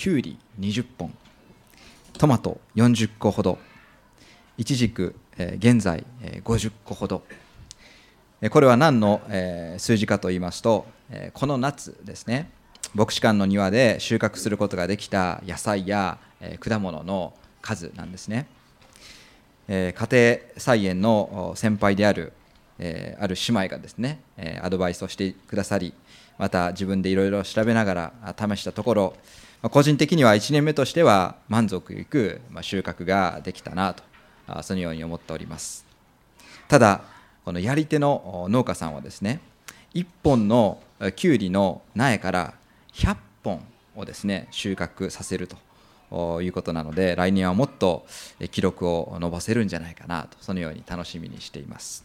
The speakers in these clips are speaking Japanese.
きゅうり20本トマト40個ほど。いちじく、え、現在、え、50個ほど。これは何の、え、数字かと言いますと、え、この夏ですね。牧師館の庭で収穫することができた野菜や、え、果物の数なんですね、え、家庭菜園の先輩である、え、ある姉妹がですね、え、アドバイスをしてくださりまた自分でいろいろ調べながら試したところ個人的には1年目としては満足いく収穫ができたなとそのように思っております。ただこのやり手の農家さんはですね1本のきゅうりの苗から100本をですね収穫させるということなので来年はもっと記録を伸ばせるんじゃないかなとそのように楽しみにしています。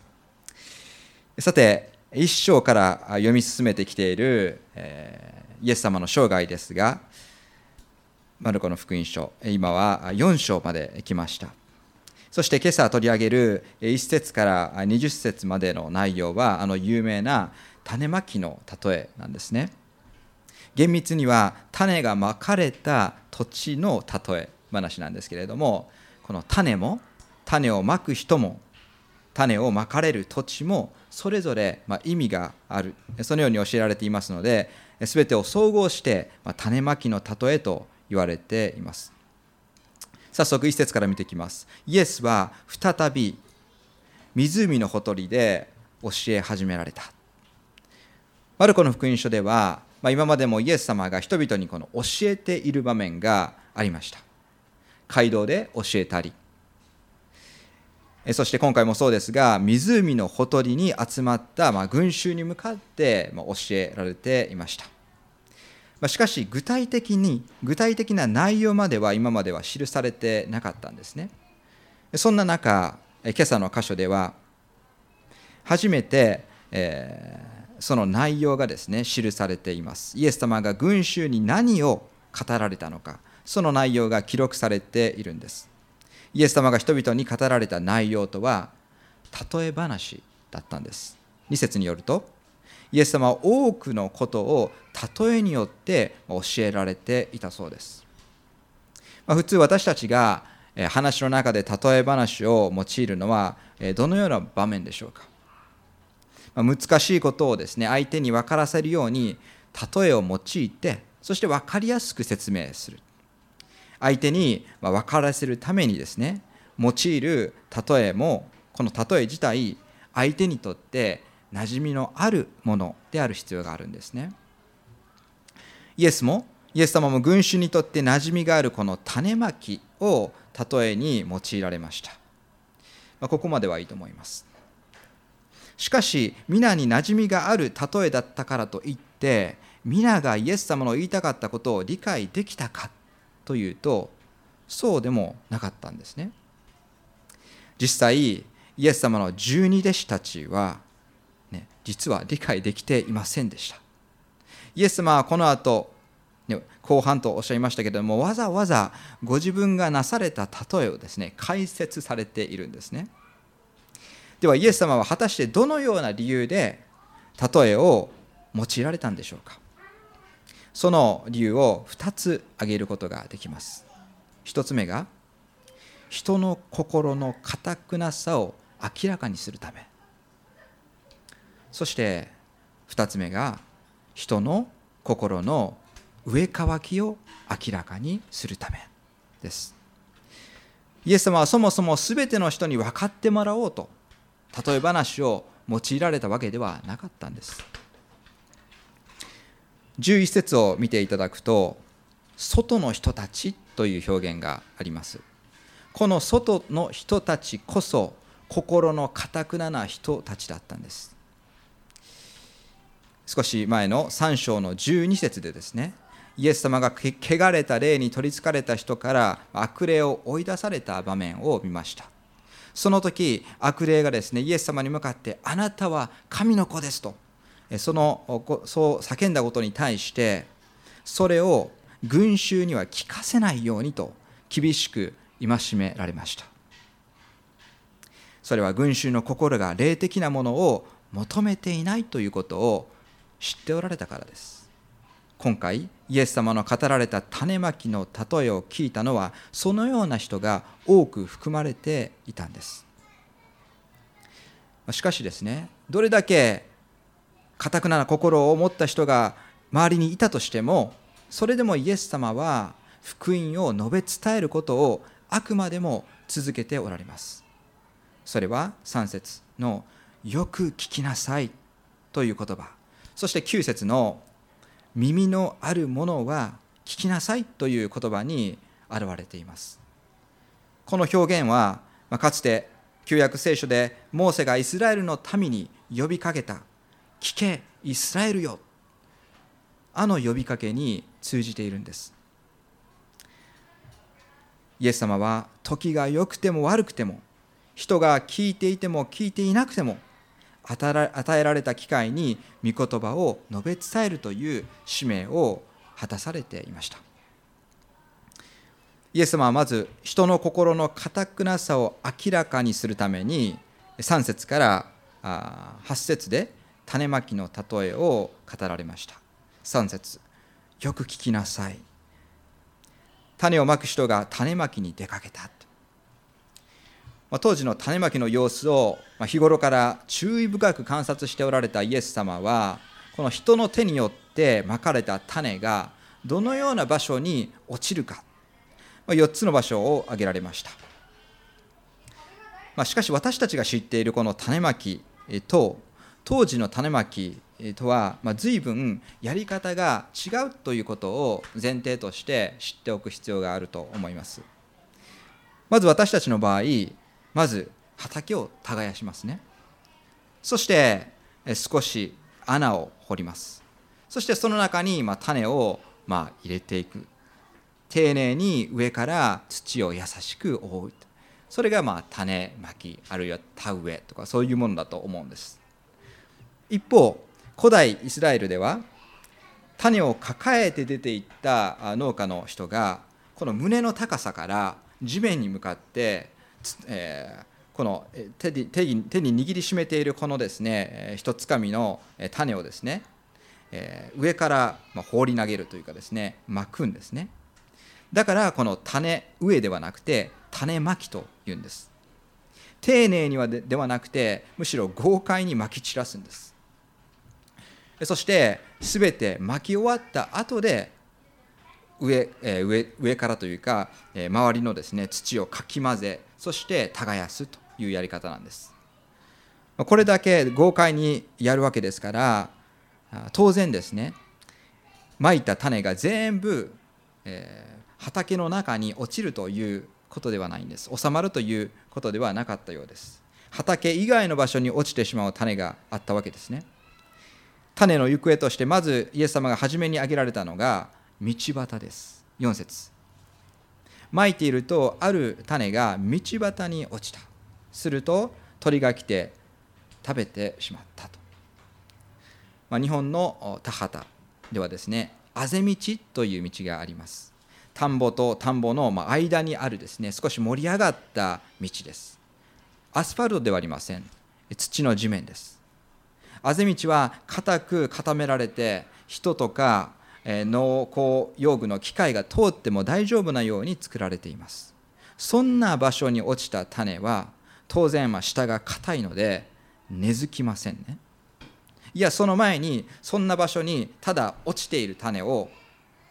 さて一章から読み進めてきている、えイエス様の生涯ですがマルコの福音書。今は4章まで来ました。そして今朝取り上げる1節から20節までの内容はあの有名な種まきの例えなんですね。厳密には種がまかれた土地の例え話なんですけれどもこの種も種をまく人も種をまかれる土地もそれぞれ意味がある。そのように教えられていますので全てを総合して種まきの例えと言われています。早速一節から見ていきます。イエスは再び湖のほとりで教え始められた。マルコの福音書では、まあ、今までもイエス様が人々にこの教えている場面がありました。街道で教えたり。そして今回もそうですが湖のほとりに集まったま群衆に向かって教えられていました。ましかし具体的に具体的な内容までは今までは記されてなかったんですね。そんな中今朝の箇所では初めて、えー、その内容がですね記されています。イエス様が群衆に何を語られたのかその内容が記録されているんです。イエス様が人々に語られた内容とは例え話だったんです。2節によるとイエス様は多くのことを例えによって教えられていたそうです。まあ、普通私たちが話の中で例え話を用いるのはどのような場面でしょうか、まあ、難しいことをですね相手に分からせるように例えを用いてそして分かりやすく説明する相手に分からせるためにですね用いる例えもこの例え自体相手にとって馴染みのあるものである必要があるんですね。イエスもイエス様も群衆にとって馴染みがあるこの種まきを例えに用いられました、まあ、ここまではいいと思います。しかし皆に馴染みがある例えだったからといって皆がイエス様の言いたかったことを理解できたかというとそうでもなかったんですね。実際イエス様の十二弟子たちは、実は理解できていませんでした。イエス様はこの後、ね、後半とおっしゃいましたけれどもわざわざご自分がなされた例えをですね解説されているんですね。ではイエス様は果たしてどのような理由で例えを用いられたんでしょうかその理由を2つ挙げることができます。1つ目が人の心のかくなさを明らかにするためそして2つ目が人の心の上乾きを明らかにするためです。イエス様はそもそも全ての人に分かってもらおうと例え話を用いられたわけではなかったんです。11節を見ていただくと外の人たちという表現があります。この外の人たちこそ心のかたくなな人たちだったんです。少し前の3章の12節でですねイエス様が汚れた霊に取りつかれた人から悪霊を追い出された場面を見ました。その時悪霊がですねイエス様に向かってあなたは神の子ですとそのそう叫んだことに対してそれを群衆には聞かせないようにと厳しく戒められました。それは群衆の心が霊的なものを求めていないということを知っておられたからです。今回イエス様の語られた種まきの例えを聞いたのはそのような人が多く含まれていたんです。しかしですねどれだけかたくなな心を持った人が周りにいたとしてもそれでもイエス様は福音を述べ伝えることをあくまでも続けておられます。それは3節の「よく聞きなさい」という言葉。そして9節の「耳のあるものは聞きなさい」という言葉に表れています。この表現はかつて旧約聖書でモーセがイスラエルの民に呼びかけた「聞けイスラエルよ」あの呼びかけに通じているんです。イエス様は時が良くても悪くても人が聞いていても聞いていなくても与えられた機会に御言葉を述べ伝えるという使命を果たされていました。イエス様はまず人の心の堅くなさを明らかにするために3節から8節で種まきの例えを語られました。3節。よく聞きなさい。種をまく人が種まきに出かけた。ま当時の種まきの様子を日頃から注意深く観察しておられたイエス様はこの人の手によってまかれた種がどのような場所に落ちるか4つの場所を挙げられました。ましかし私たちが知っているこの種まきと当時の種まきとは、まあ、随分やり方が違うということを前提として知っておく必要があると思います。まず私たちの場合まず畑を耕しますね。そして少し穴を掘ります。そしてその中にま種をま入れていく。丁寧に上から土を優しく覆う。それがまあ種まきあるいは田植えとかそういうものだと思うんです。一方古代イスラエルでは種を抱えて出ていった農家の人がこの胸の高さから地面に向かって、えー、この手に手に手に握りしめているこのですね一つかみの種をですね、えー、上から放り投げるというかですね巻くんですね。だからこの種植えではなくて種まきというんです。丁寧にはではなくてむしろ豪快にまき散らすんです。そして全て巻き終わった後で上上上からというか周りのですね土をかき混ぜそして耕すというやり方なんです。これだけ豪快にやるわけですから当然ですねまいた種が全部、えー、畑の中に落ちるということではないんです。収まるということではなかったようです。畑以外の場所に落ちてしまう種があったわけですね。種の行方としてまずイエス様が初めに挙げられたのが道端です。4節。まいているとある種が道端に落ちた。すると鳥が来て食べてしまったと、まあ、日本の田畑ではですねあぜ道という道があります。田んぼと田んぼの間にあるですね少し盛り上がった道です。アスファルトではありません。土の地面です。あぜ道は固く固められて人とか農耕用具の機械が通っても大丈夫なように作られています。そんな場所に落ちた種は当然ま下が硬いので根付きませんね。いやその前にそんな場所にただ落ちている種を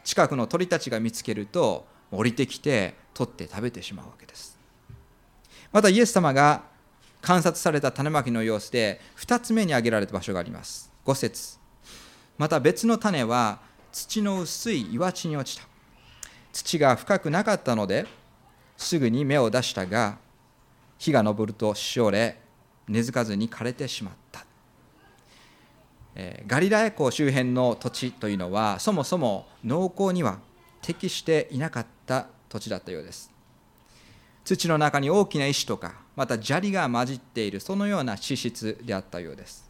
近くの鳥たちが見つけると降りてきて取って食べてしまうわけです。またイエス様が観察された種まきの様子で2つ目に挙げられた場所があります。5節。また別の種は土の薄い岩地に落ちた。土が深くなかったのですぐに芽を出したが日が昇るとしおれ根付かずに枯れてしまった。ガリラヤ湖周辺の土地というのはそもそも農耕には適していなかった土地だったようです。土の中に大きな石とかまた砂利が混じっているそのような地質であったようです。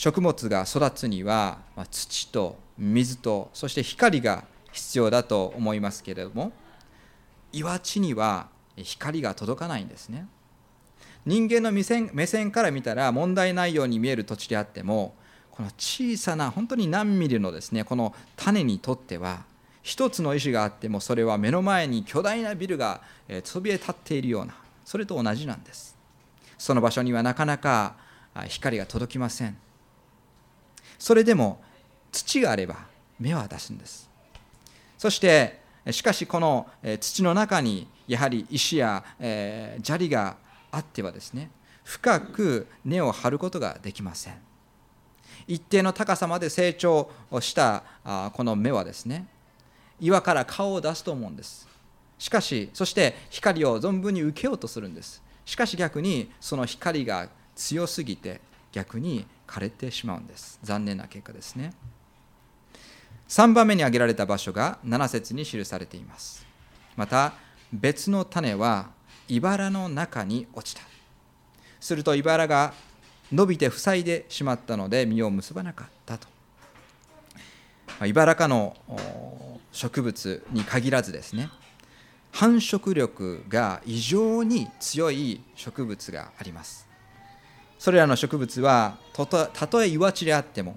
食物が育つにはま土と水とそして光が必要だと思いますけれども岩地には光が届かないんですね。人間の目線目線から見たら問題ないように見える土地であってもここの小さな本当に何ミリのですねこの種にとっては一つの石があってもそれは目の前に巨大なビルがそびえ立っているようなそれと同じなんです。その場所にはなかなか光が届きません。それでも土があれば芽は出すんです。そしてしかしこの土の中にやはり石や砂利があってはですね深く根を張ることができません。一定の高さまで成長したこの芽はですね岩から顔を出すと思うんです。しかしそして光を存分に受けようとするんです。しかし逆にその光が強すぎて逆に枯れてしまうんです。残念な結果ですね。3番目に挙げられた場所が7節に記されています。また別の種は茨の中に落ちた。すると茨が伸びて塞いでしまったので実を結ばなかったと。茨かの植物に限らずですね。繁殖力が異常に強い植物があります。それらの植物はたとえ岩地であっても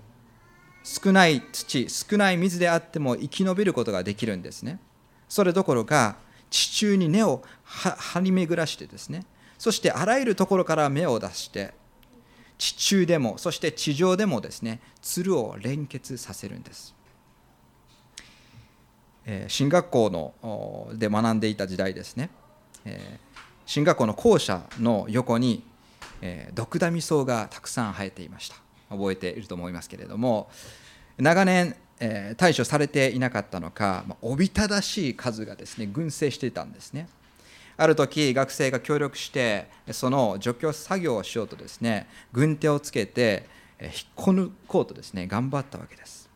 少ない土少ない水であっても生き延びることができるんですね。それどころか地中に根を張り巡らしてですね。そしてあらゆるところから芽を出して地中でもそして地上でもですねつるを連結させるんです。進学校ので学んでいた時代ですね。進学校の校舎の横にえドクダミ草がたくさん生えていました。覚えていると思いますけれども。長年え対処されていなかったのかまおびただしい数がですね群生していたんですね。ある時学生が協力してその除去作業をしようとですね軍手をつけて引っこ抜こうとですね頑張ったわけです。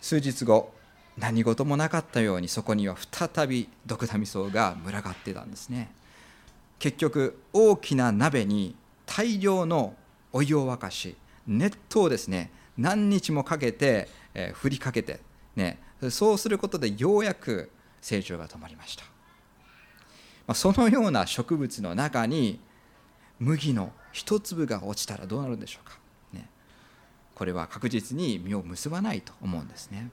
数日後何事もなかったようにそこには再びドクダミ草が群がってたんですね。結局大きな鍋に大量のお湯を沸かし熱湯をですね何日もかけて、えー、振りかけて、ね、そうすることでようやく成長が止まりました、まあ、そのような植物の中に麦の一粒が落ちたらどうなるんでしょうか、ね、これは確実に実を結ばないと思うんですね。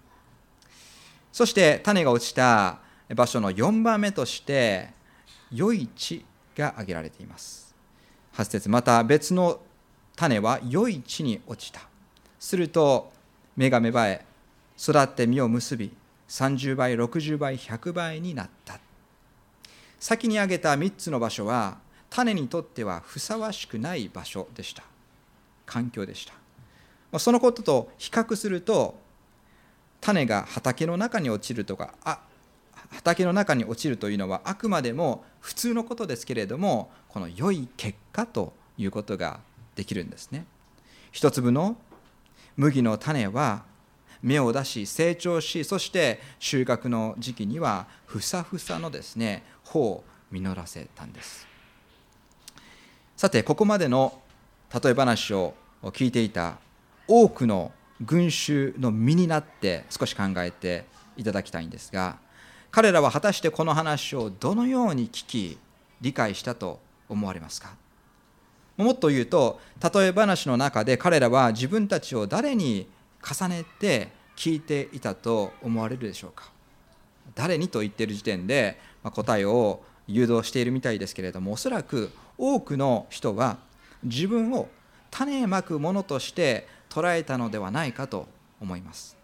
そして種が落ちた場所の4番目として良い地が挙げられています。8節また別の種は良い地に落ちた。すると芽が芽生え育って実を結び30倍60倍100倍になった。先に挙げた3つの場所は種にとってはふさわしくない場所でした。環境でした。そのことと比較すると種が畑の中に落ちるとかあ畑の中に落ちるというのはあくまでも普通のことですけれどもこの良い結果ということができるんですね。一粒の麦の種は芽を出し成長しそして収穫の時期にはふさふさのですね穂を実らせたんです。さてここまでの例え話を聞いていた多くの群衆の身になって少し考えていただきたいんですが彼らは果たしてこの話をどのように聞き理解したと思われますか？もっと言うと例え話の中で彼らは自分たちを誰に重ねて聞いていたと思われるでしょうか？誰にと言っている時点で答えを誘導しているみたいですけれどもおそらく多くの人は自分を種まくものとして捉えたのではないかと思います。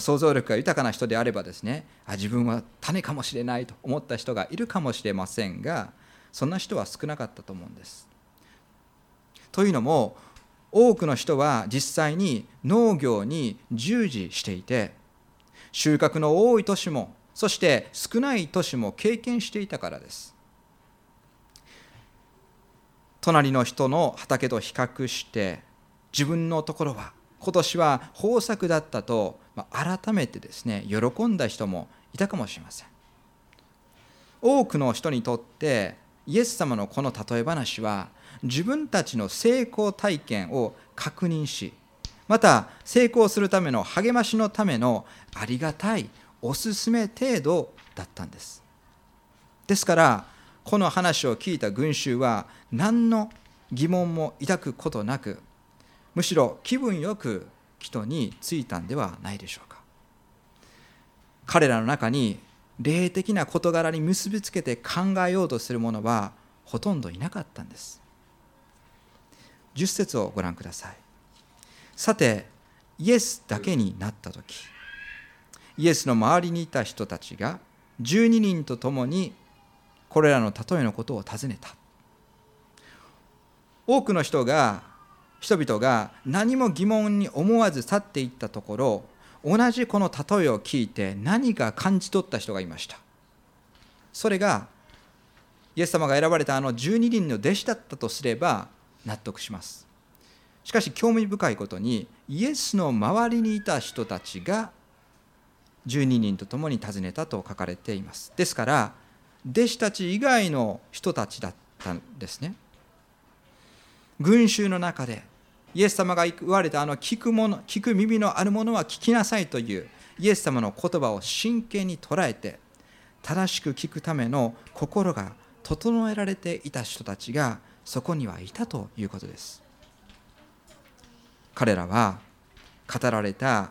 想像力が豊かな人であればですねあ自分は種かもしれないと思った人がいるかもしれませんがそんな人は少なかったと思うんです。というのも多くの人は実際に農業に従事していて収穫の多い年もそして少ない年も経験していたからです。隣の人の畑と比較して自分のところは今年は豊作だったと改めてですね喜んだ人もいたかもしれません。多くの人にとってイエス様のこの例え話は自分たちの成功体験を確認しまた成功するための励ましのためのありがたいおすすめ程度だったんです。ですからこの話を聞いた群衆は何の疑問も抱くことなくむしろ気分よく人についたんではないでしょうか。彼らの中に霊的な事柄に結びつけて考えようとする者はほとんどいなかったんです。10節をご覧ください。さてイエスだけになった時イエスの周りにいた人たちが12人と共にこれらの例えのことを尋ねた。多くの人が人々が何も疑問に思わず去っていったところ同じこの例えを聞いて何か感じ取った人がいました。それがイエス様が選ばれたあの12人の弟子だったとすれば納得します。しかし興味深いことにイエスの周りにいた人たちが12人と共に尋ねたと書かれています。ですから弟子たち以外の人たちだったんですね。群衆の中でイエス様が言われたあの聞くもの聞く耳のあるものは聞きなさいというイエス様の言葉を真剣に捉えて正しく聞くための心が整えられていた人たちがそこにはいたということです。彼らは語られた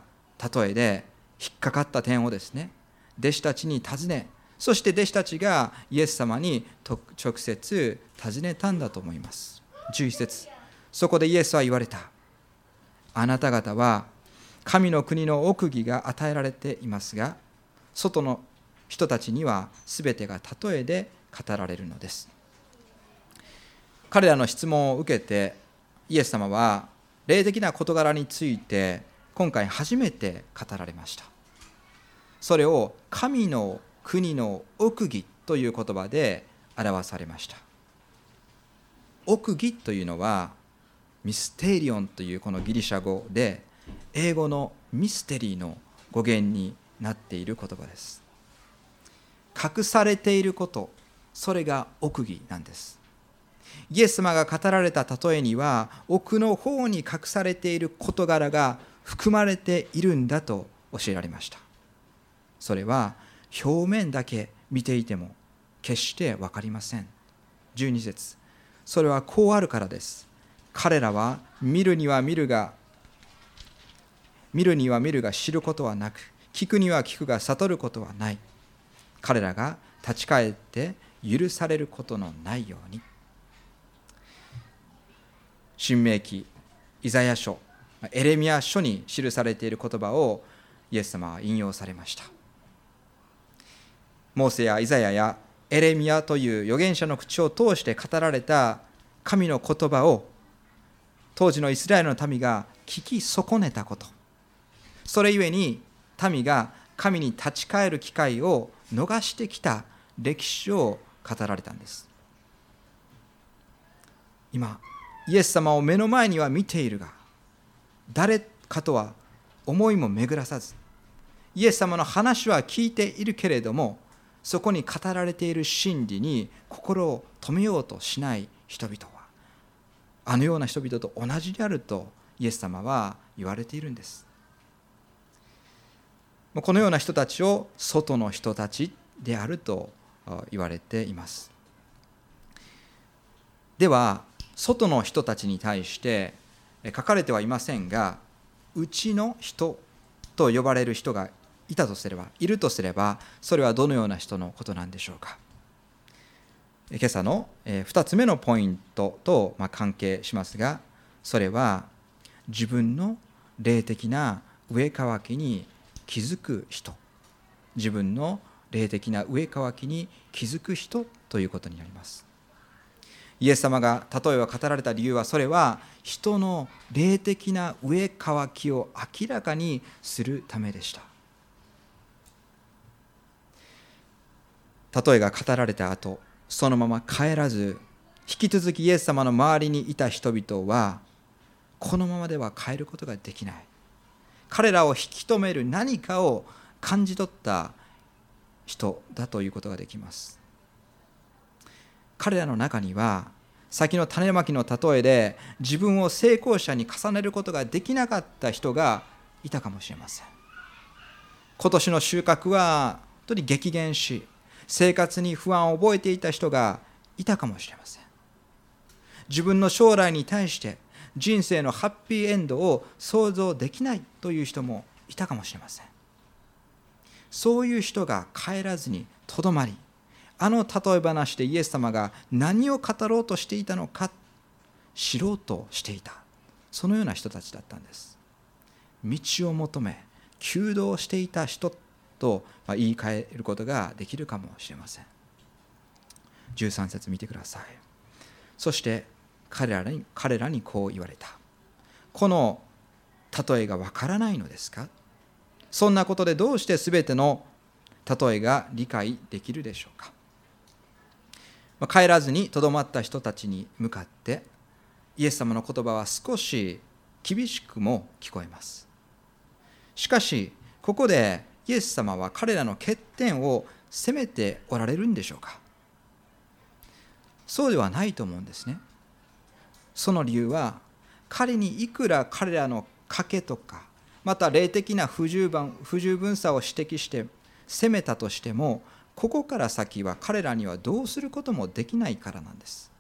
例えで引っかかった点をですね弟子たちに尋ねそして弟子たちがイエス様に直接尋ねたんだと思います。11節。そこでイエスは言われた。あなた方は神の国の奥義が与えられていますが外の人たちには全てが例えで語られるのです。彼らの質問を受けてイエス様は霊的な事柄について今回初めて語られました。それを神の国の奥義という言葉で表されました。奥義というのはミステリオンというこのギリシャ語で英語のミステリーの語源になっている言葉です。隠されていることそれが奥義なんです。イエス様が語られた例えには奥の方に隠されている事柄が含まれているんだと教えられました。それは表面だけ見ていても決して分かりません。12節。それはこうあるからです。彼らは見るには見るが見るには見るが知ることはなく聞くには聞くが悟ることはない。彼らが立ち返って許されることのないように。新明記イザヤ書エレミア書に記されている言葉をイエス様は引用されました。モーセやイザヤやエレミアという預言者の口を通して語られた神の言葉を当時のイスラエルの民が聞き損ねたこと。それゆえに民が神に立ち返る機会を逃してきた歴史を語られたんです。今イエス様を目の前には見ているが誰かとは思いも巡らさずイエス様の話は聞いているけれどもそこに語られている真理に心を止めようとしない人々はあのような人々と同じであるとイエス様は言われているんです。このような人たちを外の人たちであると言われています。では外の人たちに対して書かれてはいませんがうちの人と呼ばれる人がいたとすればいるとすればそれはどのような人のことなんでしょうか？今朝の2つ目のポイントと関係しますがそれは自分の霊的な上乾きに気づく人。自分の霊的な上乾きに気づく人ということになります。イエス様が例えば語られた理由はそれは人の霊的な上乾きを明らかにするためでした。例えが語られた後そのまま帰らず引き続きイエス様の周りにいた人々はこのままでは帰ることができない。彼らを引き止める何かを感じ取った人だということができます。彼らの中には先の種まきの例えで自分を成功者に重ねることができなかった人がいたかもしれません。今年の収穫は本当に激減し生活に不安を覚えていた人がいたかもしれません。自分の将来に対して人生のハッピーエンドを想像できないという人もいたかもしれません。そういう人が帰らずにとどまりあの例え話でイエス様が何を語ろうとしていたのか知ろうとしていた。そのような人たちだったんです。道を求め求道していた人と言い換えることができるかもしれません。13節見てください。そして彼らに彼らにこう言われた。この例えがわからないのですか？そんなことでどうして全ての例えが理解できるでしょうか？帰らずにとどまった人たちに向かってイエス様の言葉は少し厳しくも聞こえます。しかしここでイエス様は彼らの欠点を責めておられるんでしょうか？そうではないと思うんですね。その理由は仮にいくら彼らの賭けとかまた霊的な不十分不十分さを指摘して責めたとしてもここから先は彼らにはどうすることもできないからなんです。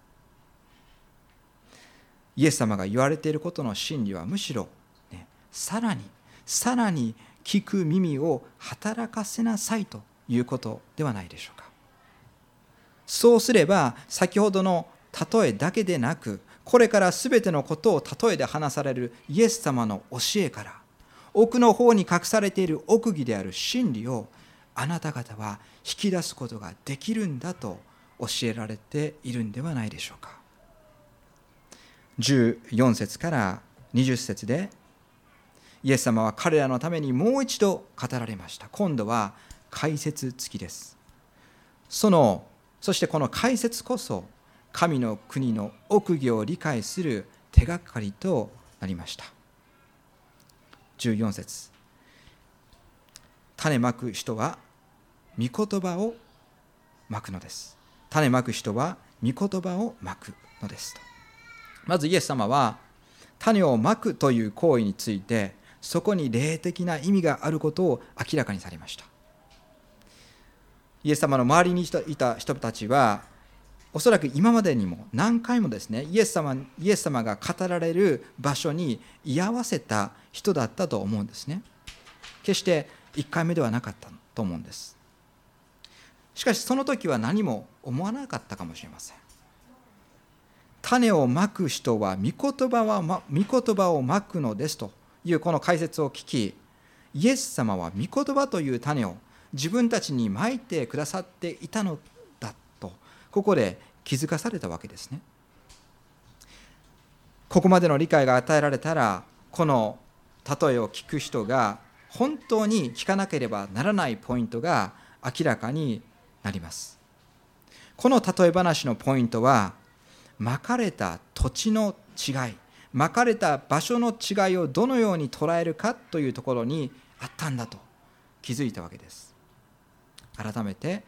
イエス様が言われていることの真理はむしろ、ね、さらにさらに聞く耳を働かせなさいということではないでしょうか。そうすれば先ほどの例えだけでなくこれから全てのことを例えで話されるイエス様の教えから奥の方に隠されている奥義である真理をあなた方は引き出すことができるんだと教えられているんではないでしょうか。14節から20節でイエス様は彼らのためにもう一度語られました。今度は解説付きです。そのそしてこの解説こそ神の国の奥義を理解する手がかりとなりました。14節。種まく人は御言葉をまくのです。種まく人は御言葉をまくのですまずイエス様は種をまくという行為についてそこに霊的な意味があることを明らかにされました。イエス様の周りにいた人たちはおそらく今までにも何回もですねイエス様イエス様が語られる場所に居合わせた人だったと思うんですね。決して1回目ではなかったと思うんです。しかしその時は何も思わなかったかもしれません。種をまく人は御言葉は、ま、御言葉をまくのですと。いうこの解説を聞きイエス様は御言葉という種を自分たちにまいてくださっていたのだとここで気づかされたわけですね。ここまでの理解が与えられたらこの例えを聞く人が本当に聞かなければならないポイントが明らかになります。この例え話のポイントはまかれた土地の違い。まかれた場所の違いをどのように捉えるかというところにあったんだと気づいたわけです。改めて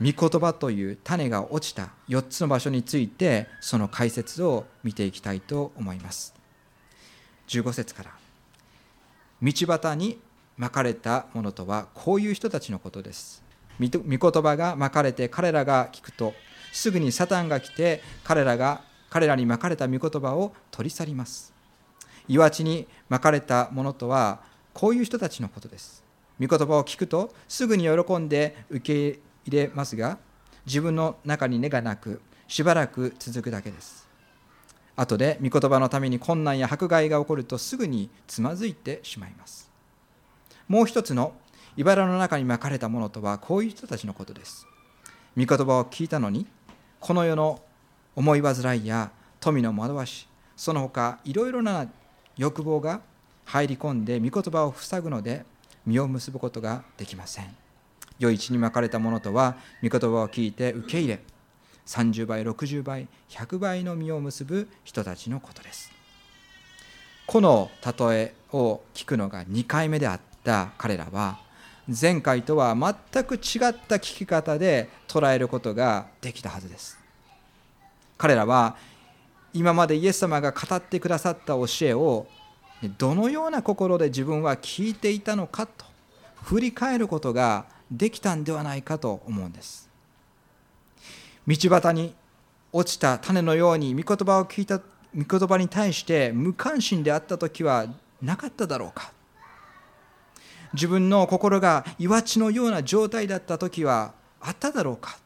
御言葉という種が落ちた4つの場所についてその解説を見ていきたいと思います。15節から道端にまかれたものとはこういう人たちのことです。御言葉がまかれて彼らが聞くとすぐにサタンが来て彼らが彼らにまかれた御言葉を取り去ります。岩地にまかれたものとはこういう人たちのことです。御言葉を聞くとすぐに喜んで受け入れますが自分の中に根がなくしばらく続くだけです。後で御言葉のために困難や迫害が起こるとすぐにつまずいてしまいます。もう一つの茨の中にまかれたものとはこういう人たちのことです。御言葉を聞いたのにこの世の思い煩いや富の惑わしその他いろいろな欲望が入り込んで御言葉を塞ぐので実を結ぶことができません。余市にまかれたものとは御言葉を聞いて受け入れ30倍60倍100倍の実を結ぶ人たちのことです。この例えを聞くのが2回目であった彼らは前回とは全く違った聞き方で捉えることができたはずです。彼らは今までイエス様が語ってくださった教えをどのような心で自分は聞いていたのかと振り返ることができたんではないかと思うんです。道端に落ちた種のように御言葉を聞いた御言葉に対して無関心であった時はなかっただろうか。自分の心が岩地のような状態だった時はあっただろうか。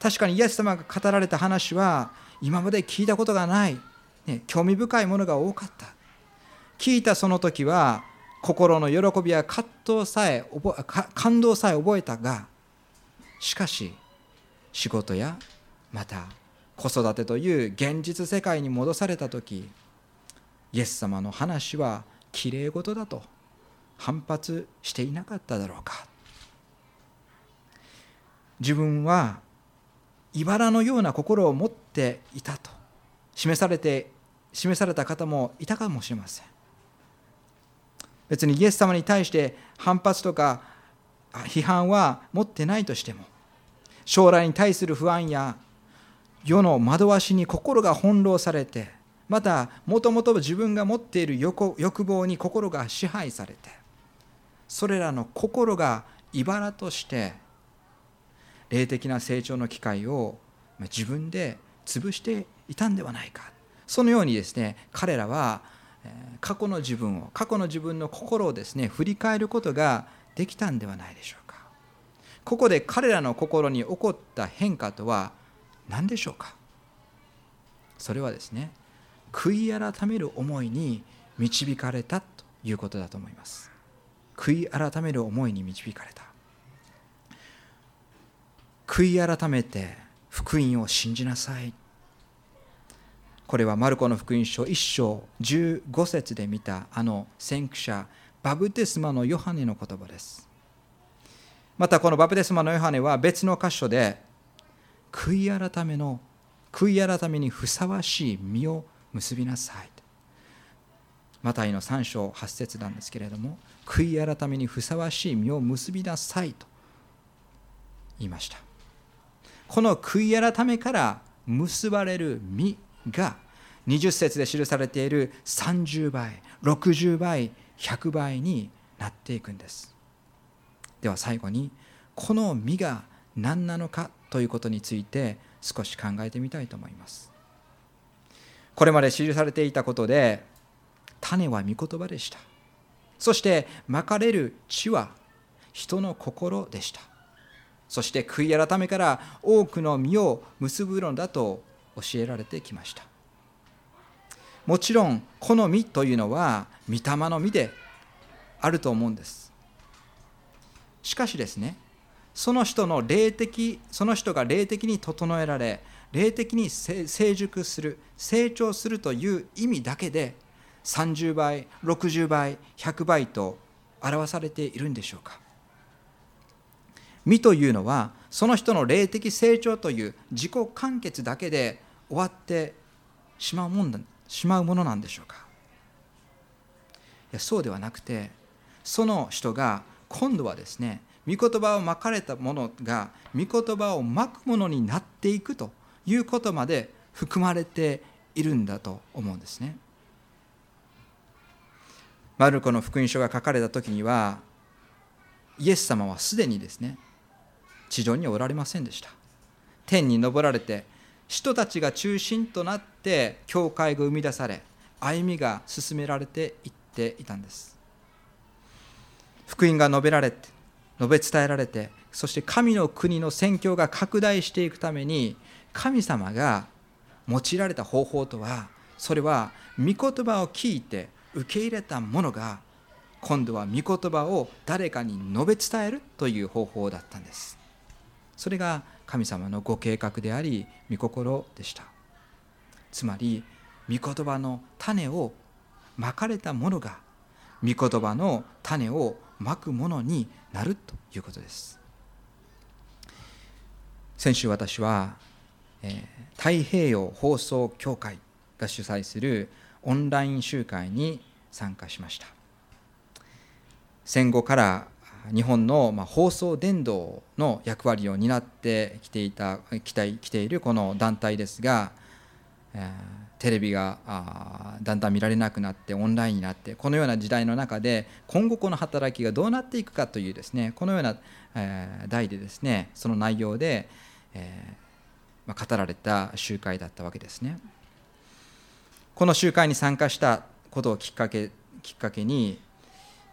確かにイエス様が語られた話は今まで聞いたことがない、ね、興味深いものが多かった。聞いたその時は心の喜びや葛藤さえ感動さえ覚えたがしかし仕事やまた子育てという現実世界に戻された時イエス様の話はきれい事だと反発していなかっただろうか。自分は茨のような心を持っていたと。示されて示された方もいたかもしれません。別にイエス様に対して反発とか批判は持ってないとしても将来に対する不安や世の惑わしに心が翻弄されてまたもともと自分が持っている欲望に心が支配されてそれらの心が茨として霊的な成長の機会を自分で潰していたんではないか。そのようにですね彼らは過去の自分を過去の自分の心をですね振り返ることができたんではないでしょうか。ここで彼らの心に起こった変化とは何でしょうか。それはですね悔い改める思いに導かれたということだと思います。悔い改める思いに導かれた。悔い改めて福音を信じなさい。これはマルコの福音書1章15節で見たあの先駆者バブテスマのヨハネの言葉です。またこのバプテスマのヨハネは別の箇所で悔い改めの悔い改めにふさわしい実を結びなさい。マタイの3章8節なんですけれども悔い改めにふさわしい実を結びなさいと言いました。この悔い改めから結ばれる実が20節で記されている30倍60倍100倍になっていくんです。では最後にこの実が何なのかということについて少し考えてみたいと思います。これまで記されていたことで種は御言葉でした。そしてまかれる地は人の心でした。そして悔い改めから多くの実を結ぶのだと教えられてきました。もちろんこの実というのは御霊の実であると思うんです。しかしですねその人の霊的その人が霊的に整えられ霊的に成熟する成長するという意味だけで30倍60倍100倍と表されているんでしょうか。身というのはその人の霊的成長という自己完結だけで終わってしまうもんしまうものなんでしょうかいやそうではなくてその人が今度はですね御言葉をまかれたものが御言葉をまくものになっていくということまで含まれているんだと思うんですね。マルコの福音書が書かれた時にはイエス様はすでにですね地上におられませんでした。天に昇られて人たちが中心となって教会が生み出され歩みが進められていっていたんです。福音が述べられて述べ伝えられてそして神の国の宣教が拡大していくために神様が用いられた方法とはそれは御言葉を聞いて受け入れたものが今度は御言葉を誰かに述べ伝えるという方法だったんです。それが神様のご計画であり御心でした。つまり御言葉の種をまかれたものが御言葉の種をまくものになるということです。先週私は、えー、太平洋放送協会が主催するオンライン集会に参加しました。戦後から日本の放送伝道の役割を担ってきていた来て来ているこの団体ですが、え、テレビがだんだん見られなくなってオンラインになってこのような時代の中で今後この働きがどうなっていくかというですねこのような、え、題でですねその内容で、えま、語られた集会だったわけですね。この集会に参加したことをきっかけきっかけに、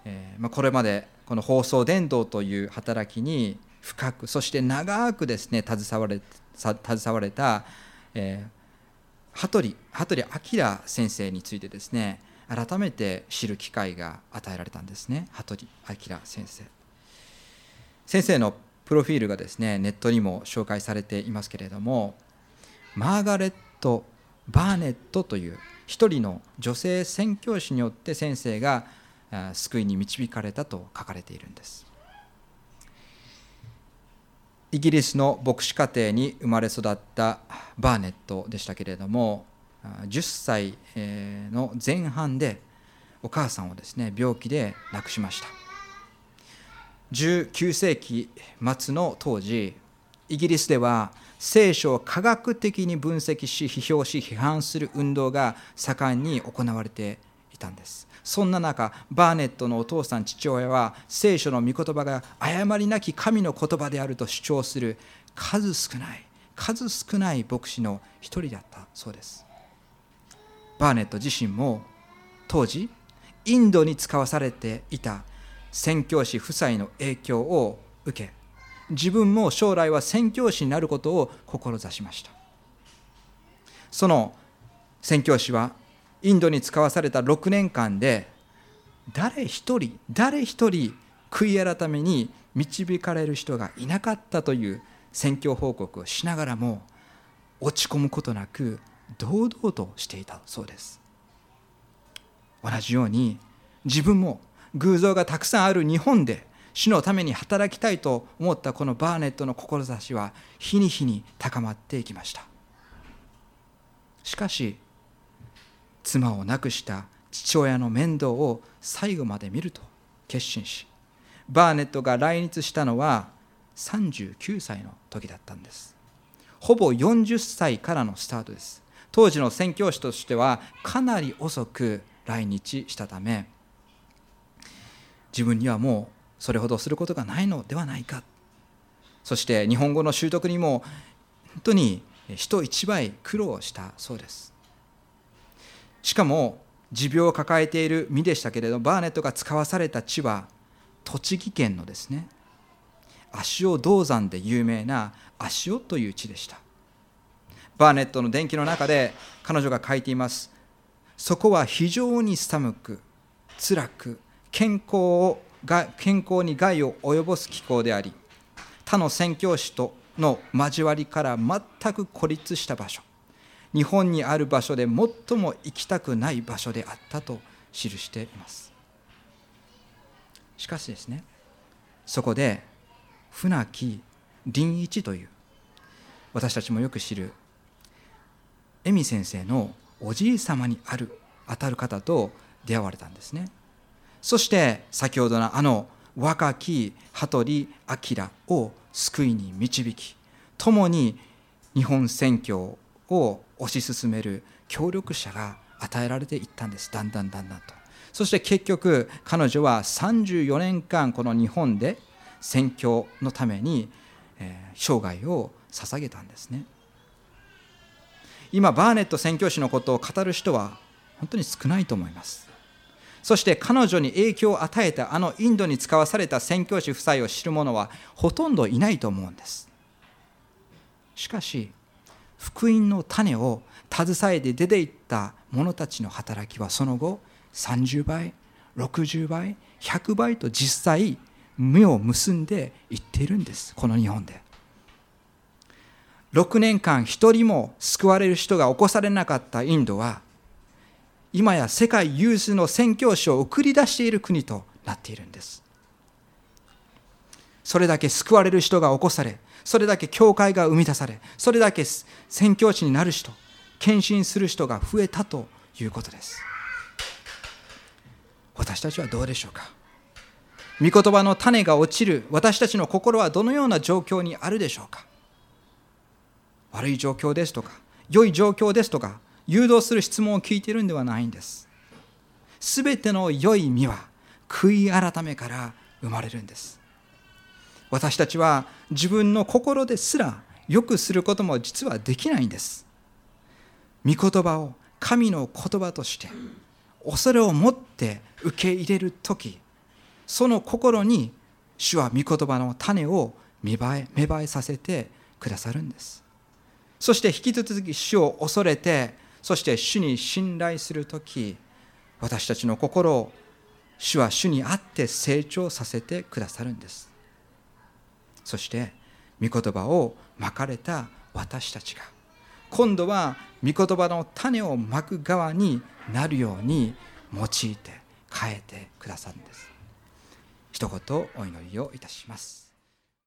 えーまあ、これまでこの放送伝道という働きに深くそして長くですね携われ携われた、えー、羽鳥羽鳥明先生についてですね改めて知る機会が与えられたんですね羽鳥明先生。先生のプロフィールがですねネットにも紹介されていますけれどもマーガレット・バーネットという一人の女性宣教師によって先生が救いに導かれたと書かれているんです。イギリスの牧師家庭に生まれ育ったバーネットでしたけれども10歳の前半でお母さんをですね病気で亡くしました。19世紀末の当時イギリスでは聖書を科学的に分析し批評し批判する運動が盛んに行われていたんです。そんな中バーネットのお父さん父親は聖書の御言葉が誤りなき神の言葉であると主張する数少ない数少ない牧師の一人だったそうです。バーネット自身も当時インドに使わされていた宣教師夫妻の影響を受け自分も将来は宣教師になることを志しました。その宣教師はインドに使わされた6年間で誰一人誰一人悔い改めに導かれる人がいなかったという宣教報告をしながらも落ち込むことなく堂々としていたそうです。同じように自分も偶像がたくさんある日本で主のために働きたいと思ったこのバーネットの志は日に日に高まっていきました。しかし妻を亡くした父親の面倒を最後まで見ると決心しバーネットが来日したのは39歳の時だったんです。ほぼ40歳からのスタートです。当時の宣教師としてはかなり遅く来日したため自分にはもうそれほどすることがないのではないか。そして日本語の習得にも本当に人一倍苦労したそうです。しかも持病を抱えている身でしたけれどバーネットが使わされた地は栃木県のですね足尾銅山で有名な足尾という地でした。バーネットの伝記の中で彼女が書いています。そこは非常に寒く辛く健康を健康に害を及ぼす気候であり他の宣教師との交わりから全く孤立した場所。日本にある場所で最も行きたくない場所であったと記しています。しかしですねそこで船木林一という私たちもよく知る恵美先生のおじい様にある当たる方と出会われたんですね。そして先ほどのあの若き羽鳥明を救いに導き共に日本宣教を推し進める協力者が与えられていったんです。だんだんだんだんと。そして結局彼女は34年間この日本で宣教のために生涯を捧げたんですね。今バーネット宣教師のことを語る人は本当に少ないと思います。そして彼女に影響を与えたあのインドに使わされた宣教師夫妻を知る者はほとんどいないと思うんです。しかし福音の種を携えて出ていった者たちの働きはその後30倍60倍100倍と実際目を結んでいっているんです。この日本で。6年間一人も救われる人が起こされなかったインドは今や世界有数の宣教師を送り出している国となっているんです。それだけ救われる人が起こされそれだけ教会が生み出されそれだけ宣教師になる人献身する人が増えたということです。私たちはどうでしょうか？御言葉の種が落ちる私たちの心はどのような状況にあるでしょうか？悪い状況ですとか良い状況ですとか誘導する質問を聞いているんではないんです。すべての良い実は悔い改めから生まれるんです。私たちは自分の心ですら良くすることも実はできないんです。御言葉を神の言葉として恐れを持って受け入れる時その心に主は御言葉の種を芽生え芽生えさせてくださるんです。そして引き続き主を恐れてそして主に信頼する時私たちの心を主は主にあって成長させてくださるんです。そして御言葉をまかれた私たちが今度は御言葉の種をまく側になるように用いて変えてくださるんです。一言お祈りをいたします。